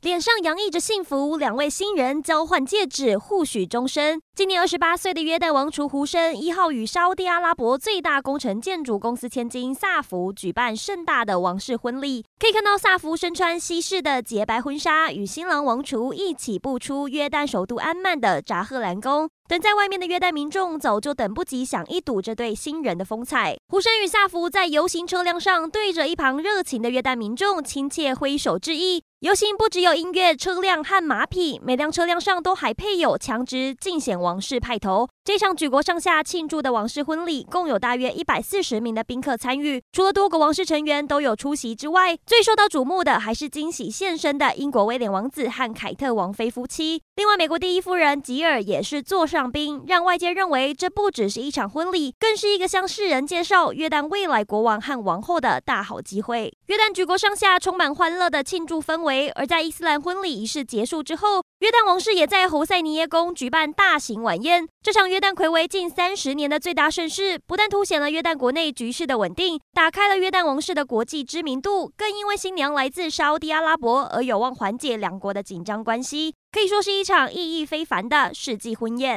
脸上洋溢着幸福，两位新人交换戒指，互许终身。今年二十八岁的约旦王储胡生一号与沙乌地阿拉伯最大工程建筑公司千金萨福举办盛大的王室婚礼。可以看到萨福身穿西式的洁白婚纱，与新郎王储一起步出约旦首都安曼的扎赫兰宫。等在外面的约旦民众早就等不及想一睹这对新人的风采。胡生与萨福在游行车辆上对着一旁热情的约旦民众亲切挥手致意。游行不只有音乐、车辆和马匹，每辆车辆上都还配有枪支，尽显王室派头。这场举国上下庆祝的王室婚礼，共有大约一百四十名的宾客参与。除了多个王室成员都有出席之外，最受到瞩目的还是惊喜现身的英国威廉王子和凯特王妃夫妻。另外，美国第一夫人吉尔也是座上宾，让外界认为这不只是一场婚礼，更是一个向世人介绍约旦未来国王和王后的大好机会。约旦举国上下充满欢乐的庆祝氛围，而在伊斯兰婚礼仪式结束之后，约旦王室也在侯赛尼耶宫举办大型晚宴。这场约旦睽违近三十年的最大盛事，不但凸显了约旦国内局势的稳定，打开了约旦王室的国际知名度，更因为新娘来自沙乌地阿拉伯而有望缓解两国的紧张关系，可以说是一场意义非凡的世纪婚宴。